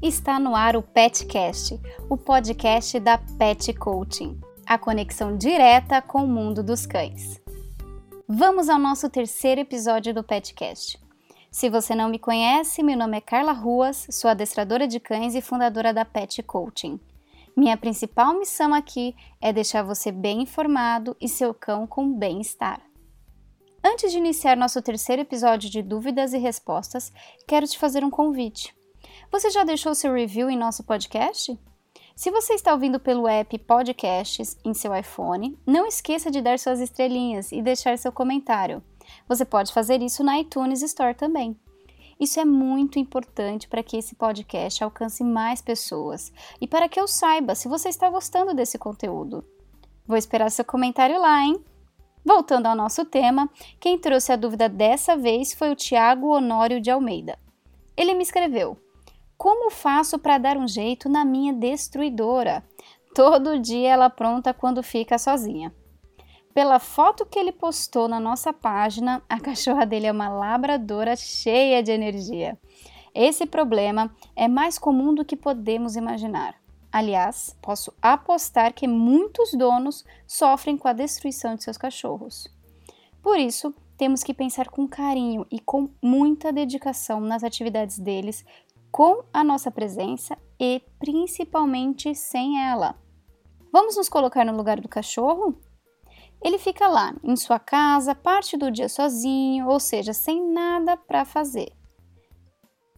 Está no ar o Petcast, o podcast da Pet Coaching, a conexão direta com o mundo dos cães. Vamos ao nosso terceiro episódio do Petcast. Se você não me conhece, meu nome é Carla Ruas, sou adestradora de cães e fundadora da Pet Coaching. Minha principal missão aqui é deixar você bem informado e seu cão com bem-estar. Antes de iniciar nosso terceiro episódio de dúvidas e respostas, quero te fazer um convite. Você já deixou seu review em nosso podcast? Se você está ouvindo pelo app Podcasts em seu iPhone, não esqueça de dar suas estrelinhas e deixar seu comentário. Você pode fazer isso na iTunes Store também. Isso é muito importante para que esse podcast alcance mais pessoas e para que eu saiba se você está gostando desse conteúdo. Vou esperar seu comentário lá, hein? Voltando ao nosso tema, quem trouxe a dúvida dessa vez foi o Tiago Honório de Almeida. Ele me escreveu: Como faço para dar um jeito na minha destruidora? Todo dia ela pronta quando fica sozinha. Pela foto que ele postou na nossa página, a cachorra dele é uma labradora cheia de energia. Esse problema é mais comum do que podemos imaginar. Aliás, posso apostar que muitos donos sofrem com a destruição de seus cachorros. Por isso, temos que pensar com carinho e com muita dedicação nas atividades deles, com a nossa presença e principalmente sem ela. Vamos nos colocar no lugar do cachorro? Ele fica lá, em sua casa, parte do dia sozinho, ou seja, sem nada para fazer.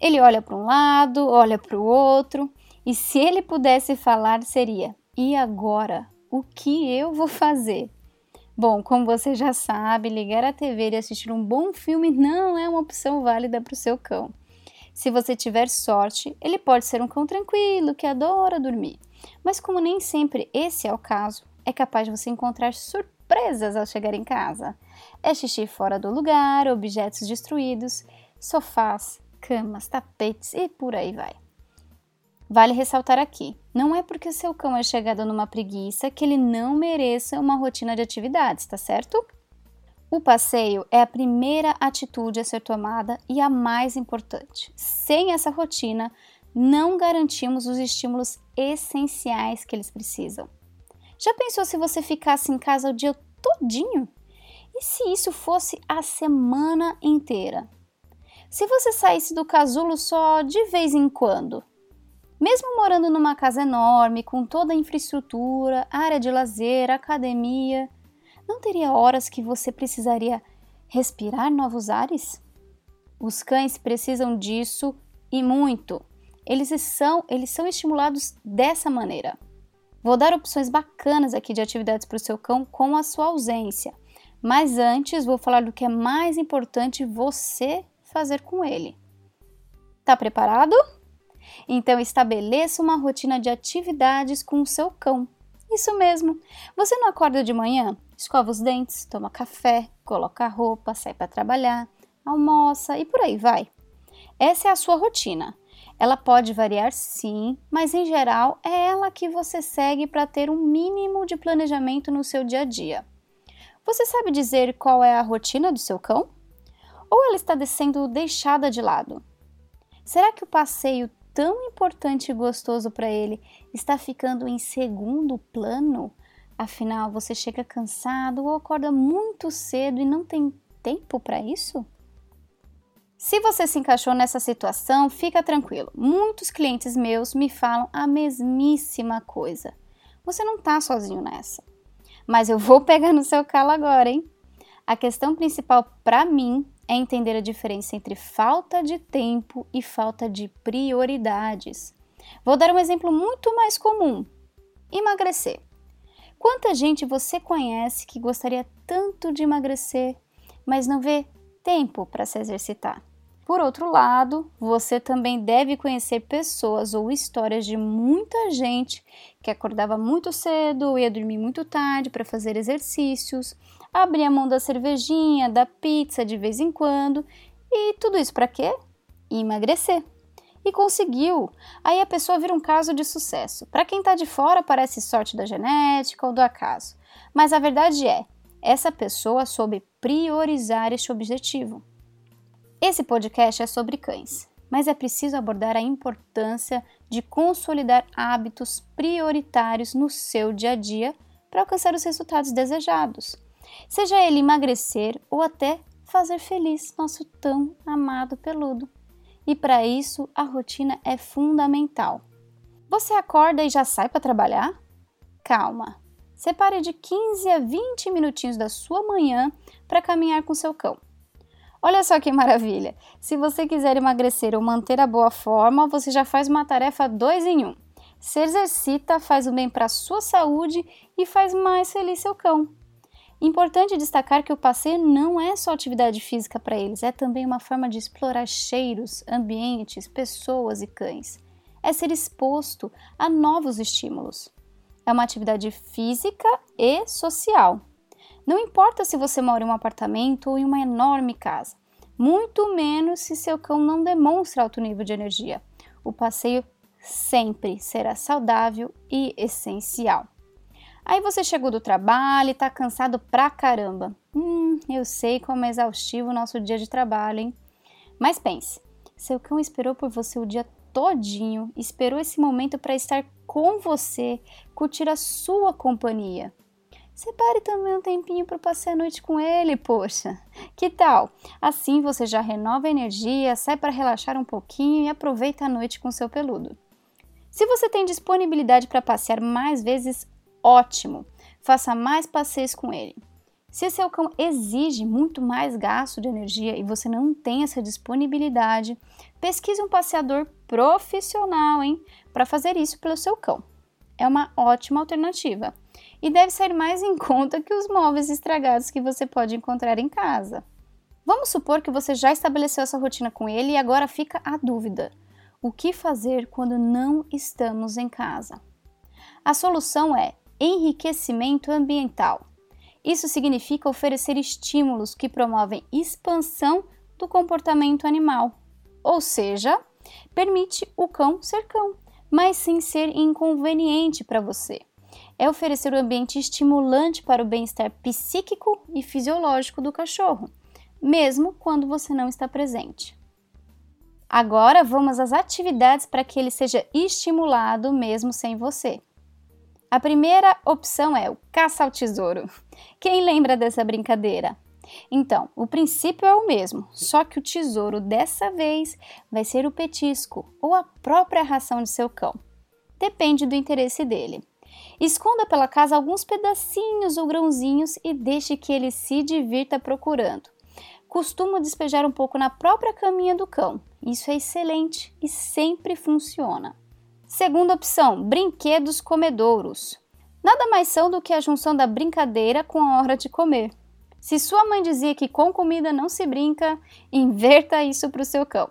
Ele olha para um lado, olha para o outro, e se ele pudesse falar, seria: E agora? O que eu vou fazer? Bom, como você já sabe, ligar a TV e assistir um bom filme não é uma opção válida para o seu cão. Se você tiver sorte, ele pode ser um cão tranquilo que adora dormir. Mas, como nem sempre esse é o caso, é capaz de você encontrar surpresas ao chegar em casa. É xixi fora do lugar, objetos destruídos, sofás, camas, tapetes e por aí vai. Vale ressaltar aqui: não é porque seu cão é chegado numa preguiça que ele não mereça uma rotina de atividades, tá certo? O passeio é a primeira atitude a ser tomada e a mais importante. Sem essa rotina, não garantimos os estímulos essenciais que eles precisam. Já pensou se você ficasse em casa o dia todinho? E se isso fosse a semana inteira? Se você saísse do casulo só de vez em quando? Mesmo morando numa casa enorme, com toda a infraestrutura, área de lazer, academia, não teria horas que você precisaria respirar novos ares? Os cães precisam disso e muito. Eles são, eles são estimulados dessa maneira. Vou dar opções bacanas aqui de atividades para o seu cão com a sua ausência, mas antes vou falar do que é mais importante você fazer com ele. Tá preparado? Então estabeleça uma rotina de atividades com o seu cão. Isso mesmo. Você não acorda de manhã, escova os dentes, toma café, coloca a roupa, sai para trabalhar, almoça e por aí vai. Essa é a sua rotina. Ela pode variar sim, mas em geral é ela que você segue para ter um mínimo de planejamento no seu dia a dia. Você sabe dizer qual é a rotina do seu cão? Ou ela está sendo deixada de lado? Será que o passeio tão importante e gostoso para ele está ficando em segundo plano? Afinal, você chega cansado ou acorda muito cedo e não tem tempo para isso? Se você se encaixou nessa situação, fica tranquilo. Muitos clientes meus me falam a mesmíssima coisa. Você não está sozinho nessa. Mas eu vou pegar no seu calo agora, hein? A questão principal para mim é entender a diferença entre falta de tempo e falta de prioridades. Vou dar um exemplo muito mais comum: emagrecer. Quanta gente você conhece que gostaria tanto de emagrecer, mas não vê tempo para se exercitar? Por outro lado, você também deve conhecer pessoas ou histórias de muita gente que acordava muito cedo ia dormir muito tarde para fazer exercícios, abria mão da cervejinha, da pizza de vez em quando, e tudo isso para quê? Emagrecer. E conseguiu. Aí a pessoa vira um caso de sucesso. Para quem está de fora, parece sorte da genética ou do acaso. Mas a verdade é, essa pessoa soube priorizar este objetivo. Esse podcast é sobre cães. mas é preciso abordar a importância de consolidar hábitos prioritários no seu dia a dia para alcançar os resultados desejados. Seja ele emagrecer ou até fazer feliz nosso tão amado peludo. E para isso, a rotina é fundamental. Você acorda e já sai para trabalhar? Calma. Separe de 15 a 20 minutinhos da sua manhã para caminhar com seu cão. Olha só que maravilha! Se você quiser emagrecer ou manter a boa forma, você já faz uma tarefa dois em um. Se exercita, faz o bem para sua saúde e faz mais feliz seu cão. Importante destacar que o passeio não é só atividade física para eles, é também uma forma de explorar cheiros, ambientes, pessoas e cães. É ser exposto a novos estímulos. É uma atividade física e social. Não importa se você mora em um apartamento ou em uma enorme casa, muito menos se seu cão não demonstra alto nível de energia. O passeio sempre será saudável e essencial. Aí você chegou do trabalho e está cansado pra caramba. Hum, eu sei como é exaustivo o nosso dia de trabalho, hein? Mas pense, seu cão esperou por você o dia todinho, esperou esse momento para estar com você, curtir a sua companhia. Separe também um tempinho para passear a noite com ele, poxa. Que tal? Assim você já renova a energia, sai para relaxar um pouquinho e aproveita a noite com seu peludo. Se você tem disponibilidade para passear mais vezes, ótimo. Faça mais passeios com ele. Se seu cão exige muito mais gasto de energia e você não tem essa disponibilidade, pesquise um passeador profissional, hein, para fazer isso pelo seu cão. É uma ótima alternativa e deve sair mais em conta que os móveis estragados que você pode encontrar em casa. Vamos supor que você já estabeleceu essa rotina com ele e agora fica a dúvida: o que fazer quando não estamos em casa? A solução é enriquecimento ambiental. Isso significa oferecer estímulos que promovem expansão do comportamento animal, ou seja, permite o cão ser cão, mas sem ser inconveniente para você é oferecer um ambiente estimulante para o bem-estar psíquico e fisiológico do cachorro, mesmo quando você não está presente. Agora vamos às atividades para que ele seja estimulado mesmo sem você. A primeira opção é o caça ao tesouro. Quem lembra dessa brincadeira? Então, o princípio é o mesmo, só que o tesouro dessa vez vai ser o petisco ou a própria ração de seu cão. Depende do interesse dele. Esconda pela casa alguns pedacinhos ou grãozinhos e deixe que ele se divirta procurando. Costumo despejar um pouco na própria caminha do cão. Isso é excelente e sempre funciona. Segunda opção: brinquedos comedouros. Nada mais são do que a junção da brincadeira com a hora de comer. Se sua mãe dizia que com comida não se brinca, inverta isso para o seu cão.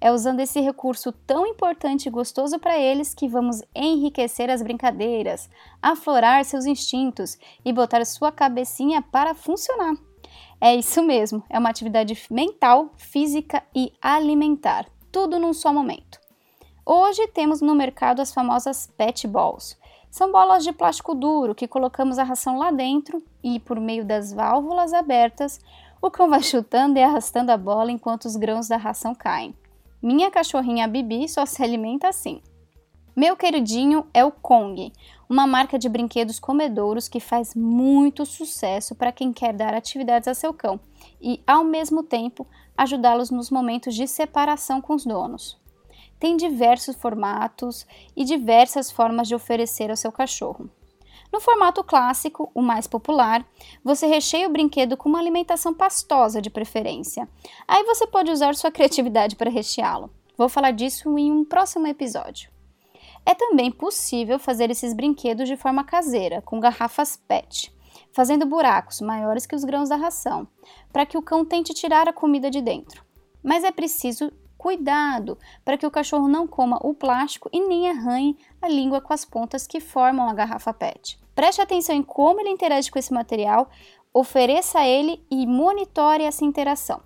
É usando esse recurso tão importante e gostoso para eles que vamos enriquecer as brincadeiras, aflorar seus instintos e botar sua cabecinha para funcionar. É isso mesmo, é uma atividade mental, física e alimentar, tudo num só momento. Hoje temos no mercado as famosas pet balls. São bolas de plástico duro que colocamos a ração lá dentro e, por meio das válvulas abertas, o cão vai chutando e arrastando a bola enquanto os grãos da ração caem. Minha cachorrinha Bibi só se alimenta assim. Meu queridinho é o Kong, uma marca de brinquedos comedouros que faz muito sucesso para quem quer dar atividades a seu cão e, ao mesmo tempo, ajudá-los nos momentos de separação com os donos. Tem diversos formatos e diversas formas de oferecer ao seu cachorro. No formato clássico, o mais popular, você recheia o brinquedo com uma alimentação pastosa de preferência. Aí você pode usar sua criatividade para recheá-lo. Vou falar disso em um próximo episódio. É também possível fazer esses brinquedos de forma caseira, com garrafas PET, fazendo buracos maiores que os grãos da ração, para que o cão tente tirar a comida de dentro. Mas é preciso Cuidado para que o cachorro não coma o plástico e nem arranhe a língua com as pontas que formam a garrafa PET. Preste atenção em como ele interage com esse material, ofereça a ele e monitore essa interação.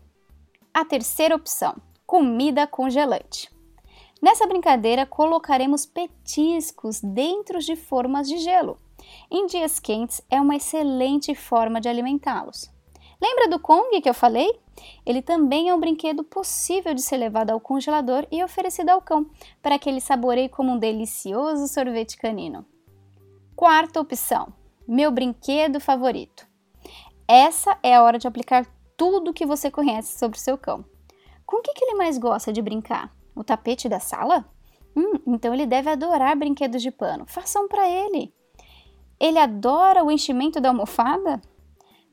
A terceira opção: comida congelante. Nessa brincadeira, colocaremos petiscos dentro de formas de gelo. Em dias quentes, é uma excelente forma de alimentá-los. Lembra do Kong que eu falei? Ele também é um brinquedo possível de ser levado ao congelador e oferecido ao cão, para que ele saboreie como um delicioso sorvete canino. Quarta opção: meu brinquedo favorito. Essa é a hora de aplicar tudo o que você conhece sobre o seu cão. Com o que, que ele mais gosta de brincar? O tapete da sala? Hum, então ele deve adorar brinquedos de pano. Façam para ele. Ele adora o enchimento da almofada?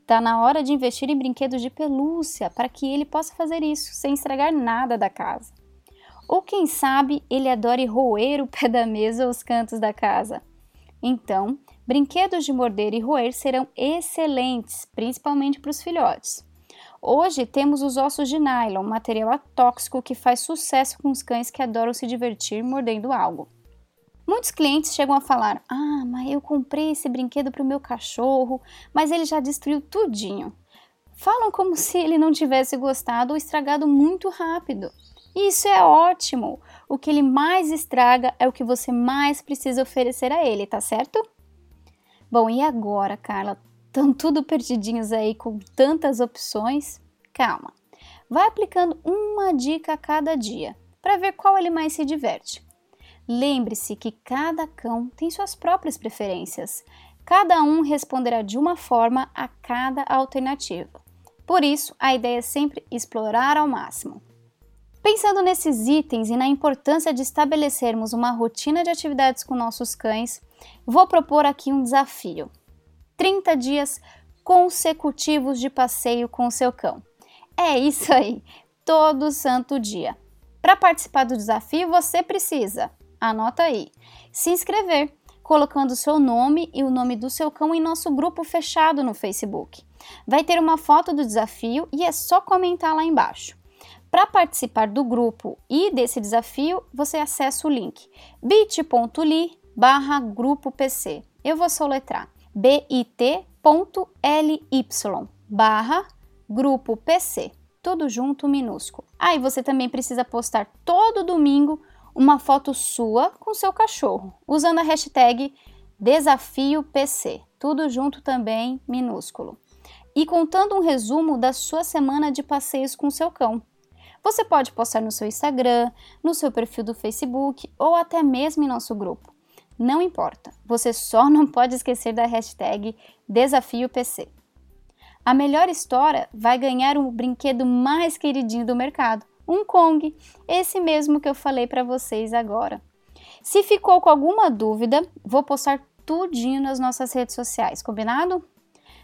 Está na hora de investir em brinquedos de pelúcia para que ele possa fazer isso sem estragar nada da casa. Ou quem sabe ele adore roer o pé da mesa ou os cantos da casa. Então, brinquedos de morder e roer serão excelentes, principalmente para os filhotes. Hoje temos os ossos de nylon, material atóxico que faz sucesso com os cães que adoram se divertir mordendo algo. Muitos clientes chegam a falar: Ah, mas eu comprei esse brinquedo para o meu cachorro, mas ele já destruiu tudinho. Falam como se ele não tivesse gostado ou estragado muito rápido. Isso é ótimo! O que ele mais estraga é o que você mais precisa oferecer a ele, tá certo? Bom, e agora, Carla? Estão tudo perdidinhos aí com tantas opções? Calma. Vai aplicando uma dica a cada dia para ver qual ele mais se diverte. Lembre-se que cada cão tem suas próprias preferências. Cada um responderá de uma forma a cada alternativa. Por isso, a ideia é sempre explorar ao máximo. Pensando nesses itens e na importância de estabelecermos uma rotina de atividades com nossos cães, vou propor aqui um desafio: 30 dias consecutivos de passeio com o seu cão. É isso aí, todo santo dia. Para participar do desafio, você precisa Anota aí. Se inscrever, colocando seu nome e o nome do seu cão em nosso grupo fechado no Facebook. Vai ter uma foto do desafio e é só comentar lá embaixo. Para participar do grupo e desse desafio, você acessa o link bit.ly barra grupo PC. Eu vou soletrar bit.ly barra grupo PC. Tudo junto, minúsculo. Aí ah, você também precisa postar todo domingo uma foto sua com seu cachorro, usando a hashtag DesafioPC, tudo junto também minúsculo, e contando um resumo da sua semana de passeios com seu cão. Você pode postar no seu Instagram, no seu perfil do Facebook ou até mesmo em nosso grupo. Não importa, você só não pode esquecer da hashtag DesafioPC. A melhor história vai ganhar o brinquedo mais queridinho do mercado um Kong, esse mesmo que eu falei para vocês agora. Se ficou com alguma dúvida, vou postar tudinho nas nossas redes sociais, combinado?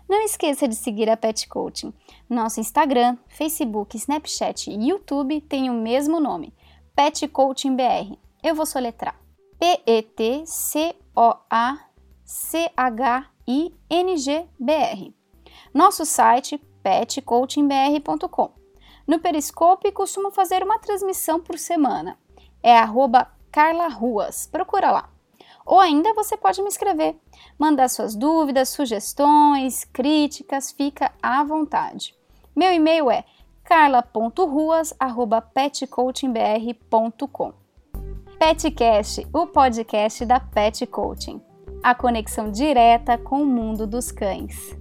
Não esqueça de seguir a Pet Coaching. Nosso Instagram, Facebook, Snapchat e YouTube tem o mesmo nome, Pet Coaching BR. Eu vou soletrar: P-E-T-C-O-A-C-H-I-N-G-B-R. Nosso site petcoachingbr.com. No Periscope, costumo fazer uma transmissão por semana. É arroba Carla Ruas. Procura lá. Ou ainda você pode me escrever, mandar suas dúvidas, sugestões, críticas, fica à vontade. Meu e-mail é carla.ruas@petcoachingbr.com. Petcast, o podcast da Pet Coaching. A conexão direta com o mundo dos cães.